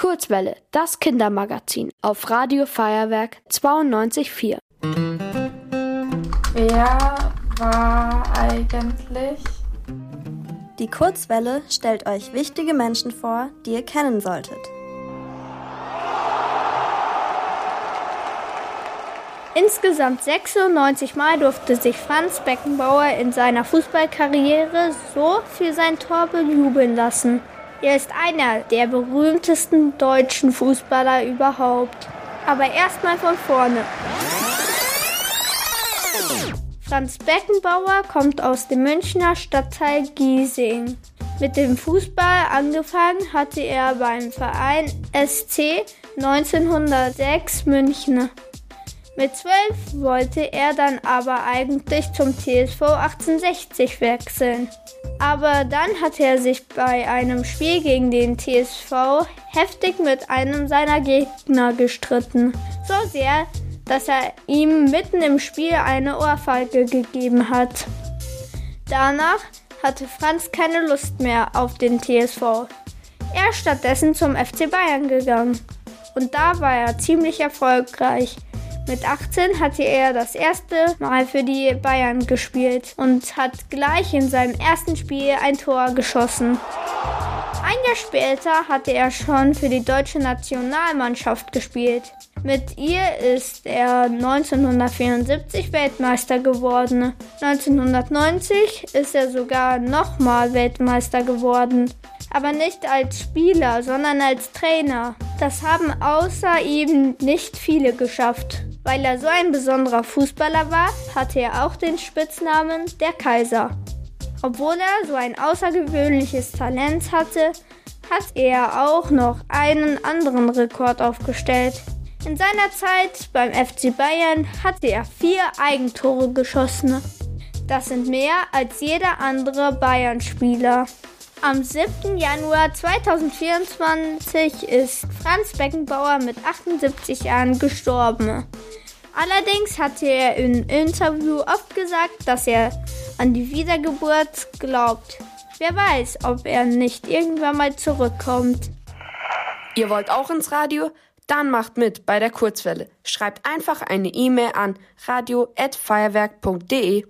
Kurzwelle, das Kindermagazin auf Radio Feuerwerk 92.4. Wer war eigentlich? Die Kurzwelle stellt euch wichtige Menschen vor, die ihr kennen solltet. Insgesamt 96 Mal durfte sich Franz Beckenbauer in seiner Fußballkarriere so für sein Tor bejubeln lassen. Er ist einer der berühmtesten deutschen Fußballer überhaupt. Aber erstmal von vorne. Franz Beckenbauer kommt aus dem Münchner Stadtteil Giesing. Mit dem Fußball angefangen hatte er beim Verein SC 1906 München. Mit zwölf wollte er dann aber eigentlich zum TSV 1860 wechseln. Aber dann hat er sich bei einem Spiel gegen den TSV heftig mit einem seiner Gegner gestritten. So sehr, dass er ihm mitten im Spiel eine Ohrfeige gegeben hat. Danach hatte Franz keine Lust mehr auf den TSV. Er ist stattdessen zum FC Bayern gegangen. Und da war er ziemlich erfolgreich. Mit 18 hatte er das erste Mal für die Bayern gespielt und hat gleich in seinem ersten Spiel ein Tor geschossen. Ein Jahr später hatte er schon für die deutsche Nationalmannschaft gespielt. Mit ihr ist er 1974 Weltmeister geworden. 1990 ist er sogar nochmal Weltmeister geworden. Aber nicht als Spieler, sondern als Trainer. Das haben außer ihm nicht viele geschafft. Weil er so ein besonderer Fußballer war, hatte er auch den Spitznamen der Kaiser. Obwohl er so ein außergewöhnliches Talent hatte, hat er auch noch einen anderen Rekord aufgestellt. In seiner Zeit beim FC Bayern hatte er vier Eigentore geschossen. Das sind mehr als jeder andere Bayern-Spieler. Am 7. Januar 2024 ist Franz Beckenbauer mit 78 Jahren gestorben. Allerdings hatte er im Interview oft gesagt, dass er an die Wiedergeburt glaubt. Wer weiß, ob er nicht irgendwann mal zurückkommt. Ihr wollt auch ins Radio? Dann macht mit bei der Kurzwelle. Schreibt einfach eine E-Mail an radio@feuerwerk.de.